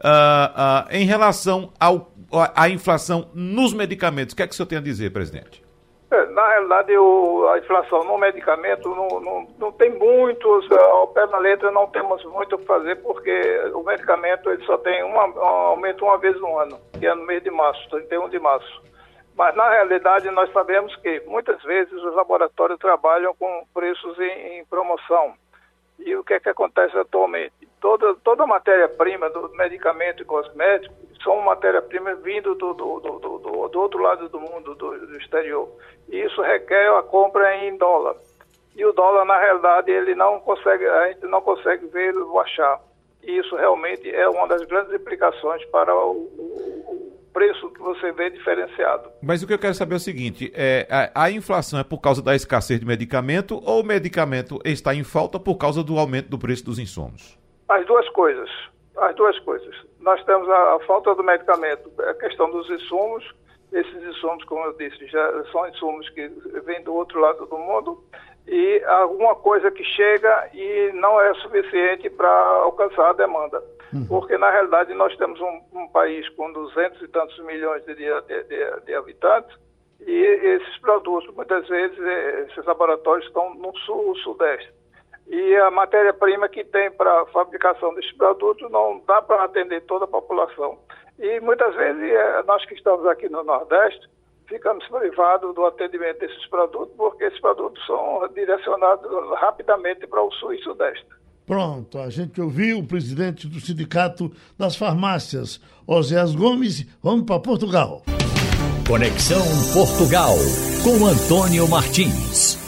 Uh, uh, em relação ao a inflação nos medicamentos. O que é que o senhor tem a dizer, presidente? É, na realidade, a inflação no medicamento não, não, não tem muitos, ao pé da letra não temos muito o que fazer, porque o medicamento ele só tem uma, um aumento uma vez no ano, que é no mês de março, 31 de março. Mas, na realidade, nós sabemos que muitas vezes os laboratórios trabalham com preços em, em promoção. E o que é que acontece atualmente? Toda, toda matéria-prima do medicamento e cosmético são matéria-prima vindo do, do, do, do, do outro lado do mundo, do, do exterior. E isso requer a compra em dólar. E o dólar, na realidade, ele não consegue, a gente não consegue ver baixar. E isso realmente é uma das grandes implicações para o, o preço que você vê diferenciado. Mas o que eu quero saber é o seguinte: é, a, a, inflação é por causa da escassez de medicamento ou o medicamento está em falta por causa do aumento do preço dos insumos? As duas coisas. As duas coisas. Nós temos a, a falta do medicamento, a questão dos insumos. Esses insumos, como eu disse, já são insumos que vêm do outro lado do mundo e alguma coisa que chega e não é suficiente para alcançar a demanda. Porque, na realidade, nós temos um, um, país com duzentos e tantos milhões de, de, de, de, habitantes e esses produtos, muitas vezes, eh, esses laboratórios estão no sul, sudeste e a matéria-prima que tem para a fabricação desses produtos não dá para atender toda a população. E muitas vezes é, nós que estamos aqui no Nordeste ficamos privados do atendimento desses produtos porque esses produtos são direcionados rapidamente para o Sul e Sudeste. Pronto, a gente ouviu o presidente do Sindicato das Farmácias, Oséas Gomes. Vamos para Portugal. Conexão Portugal, com Antônio Martins.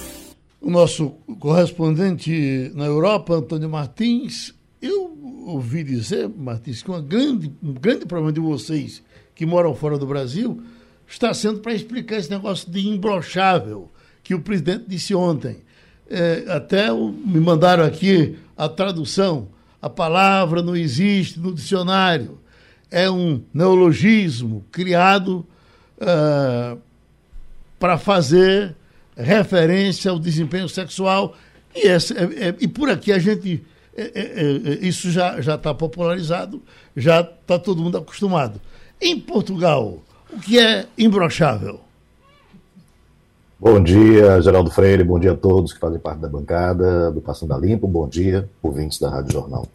O nosso correspondente na Europa, Antônio Martins, eu ouvi dizer, Martins, que uma grande, um grande problema de vocês que moram fora do Brasil está sendo para explicar esse negócio de imbrochável que o presidente disse ontem. É, até me mandaram aqui a tradução. A palavra não existe no dicionário. É um neologismo criado uh, para fazer referência ao desempenho sexual. E, essa, é, é, e por aqui a gente. É, é, isso já está popularizado, já está todo mundo acostumado. Em Portugal, o que é imbrochável? Bom dia, Geraldo Freire, bom dia a todos que fazem parte da bancada do Passando a Limpo, bom dia, ouvintes da Rádio Jornal.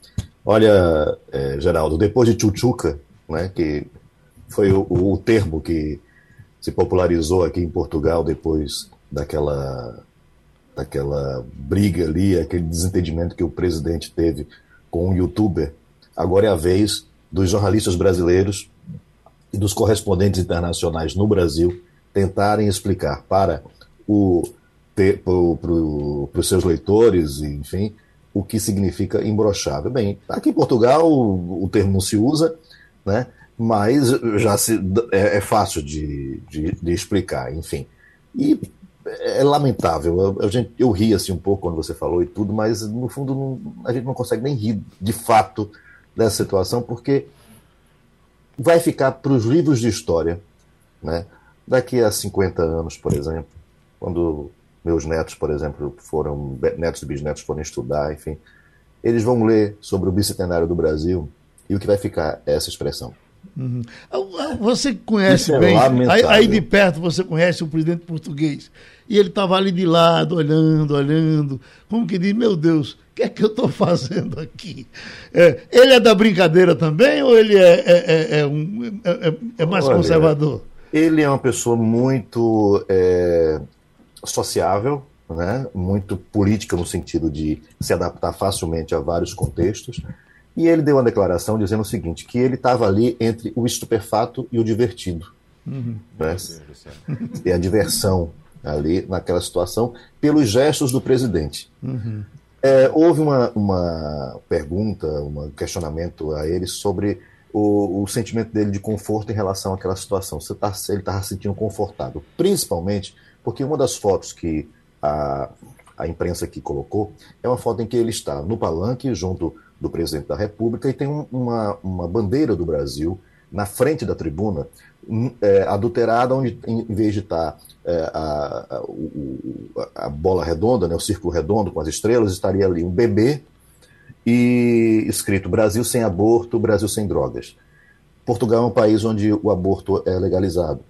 Olha, é, Geraldo, depois de Chuchuca, né, que foi o, o, termo que se popularizou aqui em Portugal depois daquela, daquela briga ali, aquele desentendimento que o presidente teve com um youtuber, agora é a vez dos jornalistas brasileiros e dos correspondentes internacionais no Brasil tentarem explicar para para os seus leitores, enfim, o que significa imbrochável. Bem, aqui em Portugal o, o termo não se usa, né? mas já se, é, é fácil de, de, de, explicar, enfim. E é lamentável, eu, eu, eu, ri assim um pouco quando você falou e tudo, mas no fundo não, a gente não consegue nem rir de fato dessa situação, porque vai ficar para os livros de história, né? Daqui a 50 anos, por exemplo, quando meus netos, por exemplo, foram netos e bisnetos forem estudar, enfim, eles vão ler sobre o bicentenário do Brasil e o que vai ficar é essa expressão. Uhum. Você conhece é bem, aí, aí, de perto você conhece o presidente português. E ele estava ali de lado, olhando, olhando, como que diz, meu Deus, que é que eu estou fazendo aqui? É, ele é da brincadeira também ou ele é, é, é, é um, é, é, é mais Olha, conservador? Ele é uma pessoa muito sociável, né? muito política no sentido de se adaptar facilmente a vários contextos. E ele deu uma declaração dizendo o seguinte, que ele estava ali entre o estupefato e o divertido. Uhum. Né? E a diversão ali naquela situação pelos gestos do presidente. Uhum. É, houve uma, uma pergunta, um questionamento a ele sobre o, o, sentimento dele de conforto em relação àquela situação. Se tá, ele estava se sentindo confortável, principalmente porque uma das fotos que a, a imprensa aqui colocou é uma foto em que ele está no palanque junto do presidente da República e tem um, uma, uma bandeira do Brasil na frente da tribuna, é, adulterada, onde em, vez de estar tá, é, a, a, a, bola redonda, né, o círculo redondo com as estrelas, estaria ali um bebê e escrito Brasil sem aborto, Brasil sem drogas. Portugal é um país onde o aborto é legalizado,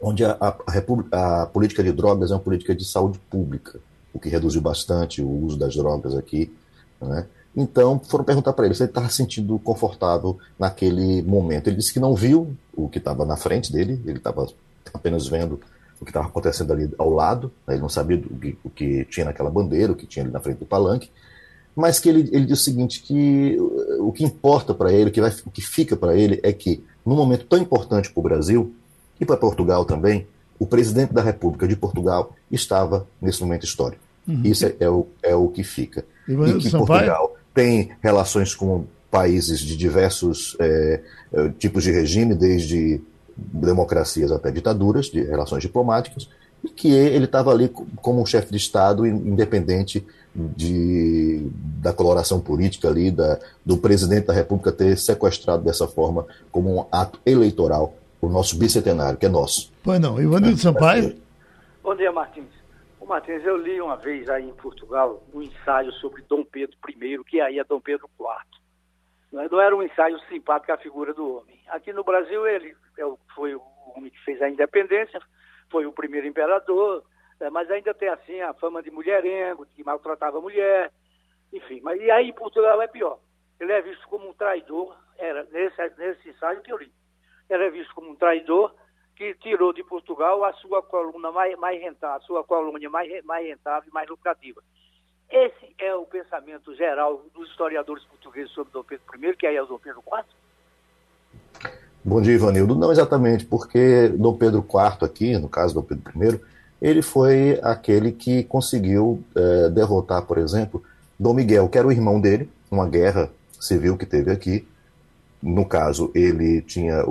onde a, a, a política de drogas é uma política de saúde pública, o que reduziu bastante o uso das drogas aqui. Né? Então, foram perguntar para ele se ele estava se sentindo confortável naquele momento. Ele disse que não viu o que estava na frente dele, ele estava apenas vendo o que estava acontecendo ali ao lado, né? ele não sabia o que, o que, tinha naquela bandeira, o que tinha ali na frente do palanque, mas que ele, ele disse o seguinte, que o que importa para ele, o que, vai, o que fica para ele é que, num momento tão importante para o Brasil, e para Portugal também, o presidente da República de Portugal estava nesse momento histórico. Uhum. Isso é, é, o, é o que fica. E, e que Portugal tem relações com países de diversos é, é, tipos de regime, desde democracias até ditaduras, de relações diplomáticas, e que ele estava ali como um chefe de Estado independente de, da coloração política ali, da, do presidente da República ter sequestrado dessa forma como um ato eleitoral o nosso bicentenário, que é nosso. Pois não. Ivanildo Sampaio? Bom dia, Martins. Martins, eu li uma vez aí em Portugal um ensaio sobre Dom Pedro I, que aí é Dom Pedro IV. Não era um ensaio simpático à figura do homem. Aqui no Brasil ele é foi o homem que fez a independência, foi o primeiro imperador, é, mas ainda tem assim a fama de mulherengo, que maltratava a mulher, enfim. Mas e aí em Portugal é pior. Ele é visto como um traidor, era nesse, nesse ensaio que eu li. É visto como um traidor que tirou de Portugal a sua coluna mais, mais rentável, a sua colônia mais, mais rentável e mais lucrativa. Esse é o pensamento geral dos historiadores portugueses sobre Dom Pedro I, que aí é o Dom Pedro IV? Bom dia, Ivanildo. Não exatamente, porque Dom Pedro IV aqui, no caso Dom Pedro I, ele foi aquele que conseguiu é, derrotar, por exemplo, Dom Miguel, que era o irmão dele, uma guerra civil que teve aqui. No caso, ele tinha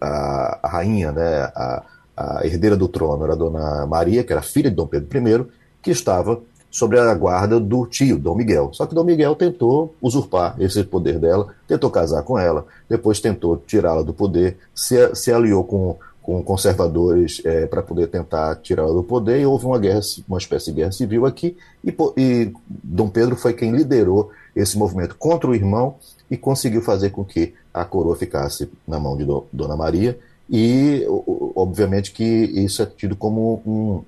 a, a rainha, né, a, a herdeira do trono era a Dona Maria, que era filha de Dom Pedro I, que estava sobre a guarda do tio, Dom Miguel. Só que Dom Miguel tentou usurpar esse poder dela, tentou casar com ela, depois tentou tirá-la do poder, se, se aliou com, com conservadores é, para poder tentar tirá-la do poder, e houve uma guerra, uma espécie de guerra civil aqui, e, e Dom Pedro foi quem liderou esse movimento contra o irmão e conseguiu fazer com que a coroa ficasse na mão de do, Dona Maria, e obviamente que isso é tido como um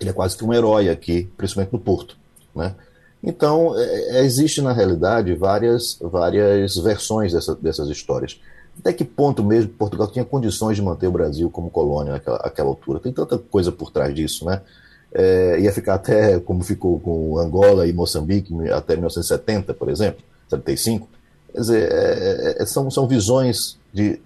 ele é quase que um herói aqui, principalmente no Porto. Né? Então, é, é, existe na realidade várias, várias versões dessa, dessas histórias. Até que ponto mesmo Portugal tinha condições de manter o Brasil como colônia naquela, altura? Tem tanta coisa por trás disso, né? É, ia ficar até como ficou com Angola e Moçambique até 1970, por exemplo, 75. Quer dizer, é, é, são, são visões de,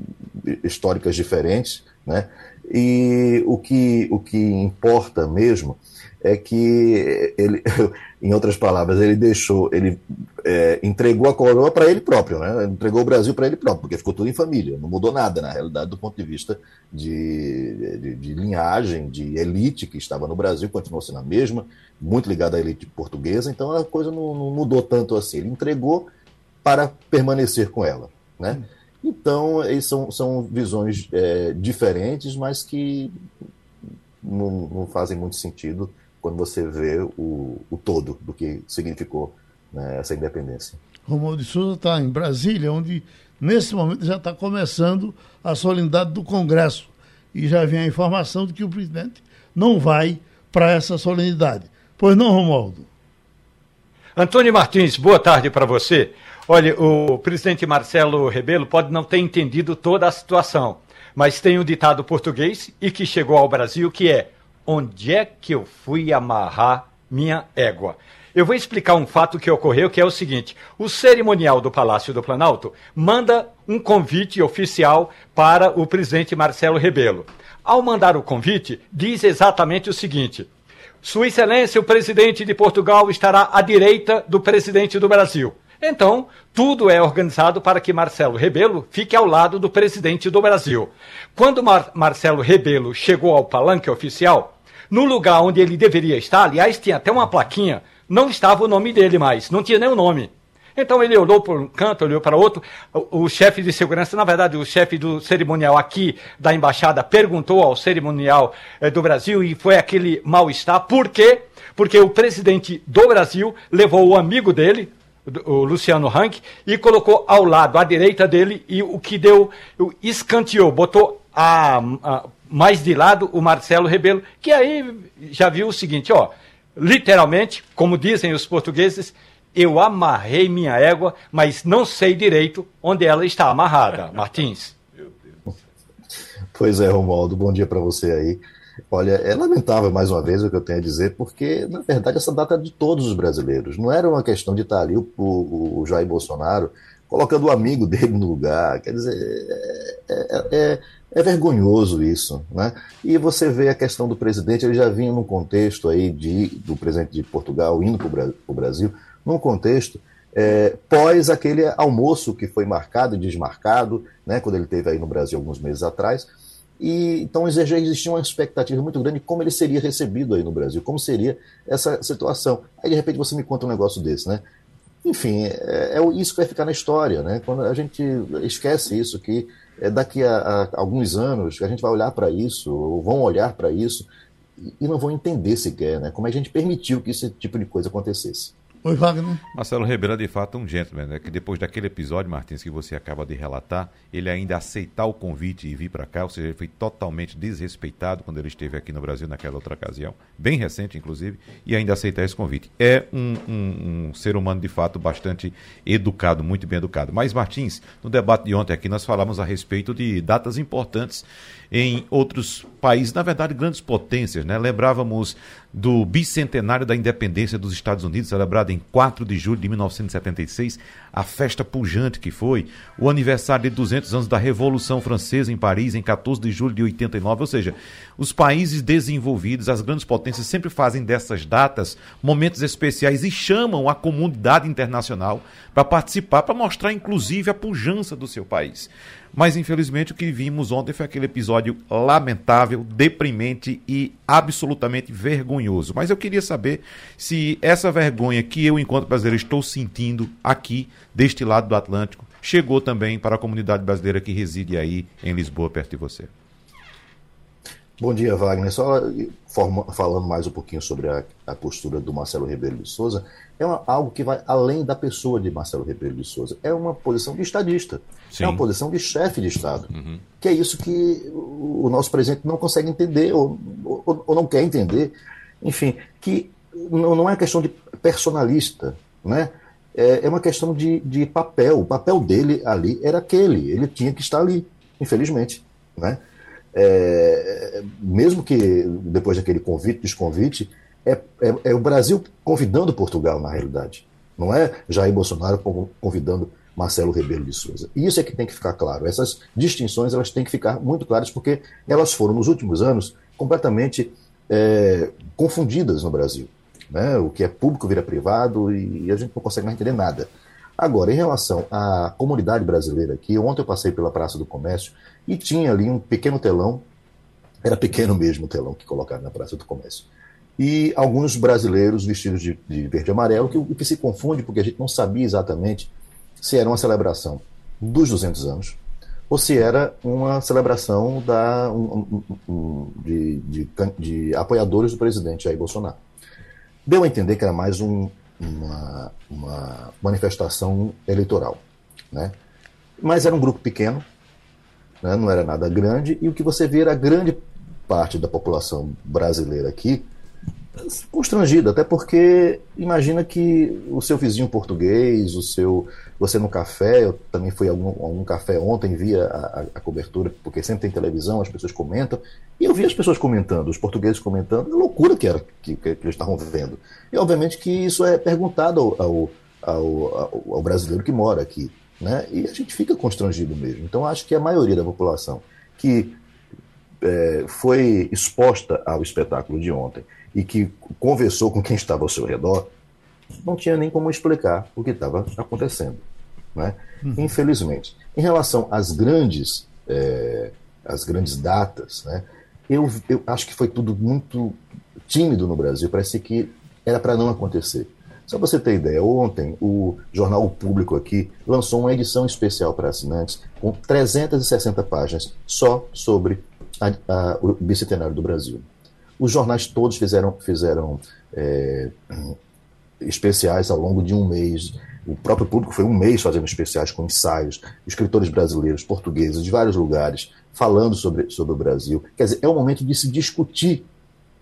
históricas diferentes, né? E o que, o que importa mesmo é que ele, em outras palavras, ele deixou, ele é, entregou a coroa para ele próprio, né? entregou o Brasil para ele próprio, porque ficou tudo em família, não mudou nada na realidade do ponto de vista de, de, de linhagem, de elite que estava no Brasil, continuou sendo a mesma, muito ligada à elite portuguesa, então a coisa não, não mudou tanto assim. Ele entregou para permanecer com ela, né? Então, são, são visões é, diferentes, mas que não, não, fazem muito sentido quando você vê o, o todo do que significou né, essa independência. Romualdo de Souza está em Brasília, onde nesse momento já está começando a solenidade do Congresso. E já vem a informação de que o presidente não vai para essa solenidade. Pois não, Romualdo? Antônio Martins, boa tarde para você. Olha, o presidente Marcelo Rebelo pode não ter entendido toda a situação, mas tem um ditado português e que chegou ao Brasil que é: onde é que eu fui amarrar minha égua? Eu vou explicar um fato que ocorreu, que é o seguinte: o cerimonial do Palácio do Planalto manda um convite oficial para o presidente Marcelo Rebelo. Ao mandar o convite, diz exatamente o seguinte: Sua Excelência, o presidente de Portugal estará à direita do presidente do Brasil. Então, tudo é organizado para que Marcelo Rebelo fique ao lado do presidente do Brasil. Quando Mar Marcelo Rebelo chegou ao palanque oficial, no lugar onde ele deveria estar, aliás, tinha até uma plaquinha, não estava o nome dele mais, não tinha nem o nome. Então ele olhou para um canto, olhou para outro. O, o chefe de segurança, na verdade, o chefe do cerimonial aqui da embaixada perguntou ao cerimonial eh, do Brasil e foi aquele mal-estar. Por quê? Porque o presidente do Brasil levou o amigo dele, o Luciano Rank, e colocou ao lado, à direita dele, e o que deu, escanteou, botou a, a, mais de lado o Marcelo Rebelo, que aí já viu o seguinte, ó, literalmente, como dizem os portugueses, eu amarrei minha égua, mas não sei direito onde ela está amarrada. Martins. Pois é, Romualdo, bom dia para você aí. Olha, é lamentável mais uma vez o que eu tenho a dizer, porque na verdade essa data é de todos os brasileiros. Não era uma questão de estar ali o, o, Jair Bolsonaro colocando o amigo dele no lugar. Quer dizer, é, é, é, é, vergonhoso isso, né? E você vê a questão do presidente, ele já vinha num contexto aí de, do presidente de Portugal indo para o Brasil, num contexto é, pós aquele almoço que foi marcado e desmarcado, né, quando ele teve aí no Brasil alguns meses atrás, e então já existia uma expectativa muito grande de como ele seria recebido aí no Brasil, como seria essa situação. Aí de repente você me conta um negócio desse, né? Enfim, é, é isso que vai ficar na história, né? Quando a gente esquece isso, que é daqui a, a alguns anos a gente vai olhar para isso, ou vão olhar para isso, e não vão entender sequer, né? Como a gente permitiu que esse tipo de coisa acontecesse. Oi, Wagner. Marcelo Ribeiro é de fato um gentleman, né? Que depois daquele episódio, Martins, que você acaba de relatar, ele ainda aceitar o convite e vir para cá, ou seja, ele foi totalmente desrespeitado quando ele esteve aqui no Brasil naquela outra ocasião, bem recente, inclusive, e ainda aceitar esse convite. É um, um, um ser humano, de fato, bastante educado, muito bem educado. Mas, Martins, no debate de ontem aqui, nós falamos a respeito de datas importantes em outros países, na verdade, grandes potências, né? Lembrávamos do bicentenário da independência dos Estados Unidos, celebrado em 4 de julho de 1976, a festa pujante que foi, o aniversário de 200 anos da Revolução Francesa em Paris, em 14 de julho de 89. Ou seja, os países desenvolvidos, as grandes potências, sempre fazem dessas datas momentos especiais e chamam a comunidade internacional para participar, para mostrar, inclusive, a pujança do seu país. Mas infelizmente o que vimos ontem foi aquele episódio lamentável, deprimente e absolutamente vergonhoso. Mas eu queria saber se essa vergonha que eu, enquanto brasileiro, estou sentindo aqui, deste lado do Atlântico, chegou também para a comunidade brasileira que reside aí em Lisboa, perto de você. Bom dia, Wagner. Só forma, falando mais um pouquinho sobre a, a postura do Marcelo Ribeiro de Souza, é uma, algo que vai além da pessoa de Marcelo Ribeiro de Souza. É uma posição de estadista, Sim. é uma posição de chefe de Estado, uhum. que é isso que o, nosso presidente não consegue entender ou, ou, ou, não quer entender. Enfim, que não, não é questão de personalista, né? É, é uma questão de, de papel. O papel dele ali era aquele, ele tinha que estar ali, infelizmente, né? É, mesmo que depois daquele convite, desconvite, é, é, é, o Brasil convidando Portugal, na realidade. Não é Jair Bolsonaro convidando Marcelo Rebelo de Souza. E isso é que tem que ficar claro. Essas distinções elas têm que ficar muito claras, porque elas foram, nos últimos anos, completamente é, confundidas no Brasil. Né? O que é público vira privado e a gente não consegue mais entender nada. Agora, em relação à comunidade brasileira aqui, ontem eu passei pela Praça do Comércio e tinha ali um pequeno telão, era pequeno mesmo o telão que colocaram na Praça do Comércio, e alguns brasileiros vestidos de, de verde e amarelo, que, que se confunde porque a gente não sabia exatamente se era uma celebração dos 200 anos ou se era uma celebração da, um, um, um, de, de, de apoiadores do presidente Jair Bolsonaro. Deu a entender que era mais um, uma, uma manifestação eleitoral. Né? Mas era um grupo pequeno, né? não era nada grande, e o que você vê era grande parte da população brasileira aqui constrangida, até porque imagina que o seu vizinho português, o seu você no café, eu também fui a algum, algum café ontem, via a, a, cobertura, porque sempre tem televisão, as pessoas comentam, e eu vi as pessoas comentando, os portugueses comentando, a loucura que era que, que eles estavam vendo. E obviamente que isso é perguntado ao, ao, ao, ao brasileiro que mora aqui, né? E a gente fica constrangido mesmo. Então acho que a maioria da população que é, foi exposta ao espetáculo de ontem e que conversou com quem estava ao seu redor, não tinha nem como explicar o que estava acontecendo. Né? Uhum. Infelizmente. Em relação às grandes, é, às grandes datas, né, eu, eu acho que foi tudo muito tímido no Brasil, parece que era para não acontecer. Só você ter ideia, ontem o Jornal Público aqui lançou uma edição especial para assinantes com 360 páginas só sobre a, a, o bicentenário do Brasil. Os jornais todos fizeram, fizeram é, especiais ao longo de um mês. O próprio público foi um mês fazendo especiais com ensaios, escritores brasileiros, portugueses, de vários lugares, falando sobre, sobre o Brasil. Quer dizer, é o momento de se discutir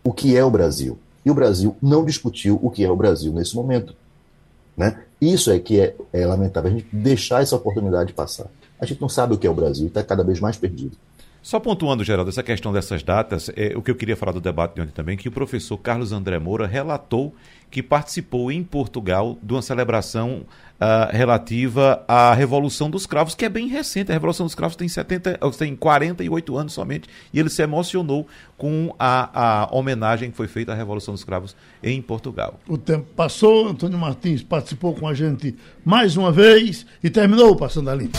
o que é o Brasil. E o Brasil não discutiu o que é o Brasil nesse momento. Né? Isso é que é, é lamentável, a gente deixar essa oportunidade passar. A gente não sabe o que é o Brasil e está cada vez mais perdido. Só pontuando, Geraldo, essa questão dessas datas, é, o que eu queria falar do debate de ontem também, que o professor Carlos André Moura relatou que participou em Portugal de uma celebração uh, relativa à Revolução dos Cravos, que é bem recente. A Revolução dos Cravos tem, 70, tem 48 anos somente, e ele se emocionou com a, a homenagem que foi feita à Revolução dos Cravos em Portugal. O tempo passou, Antônio Martins participou com a gente mais uma vez e terminou Passando a Limpo.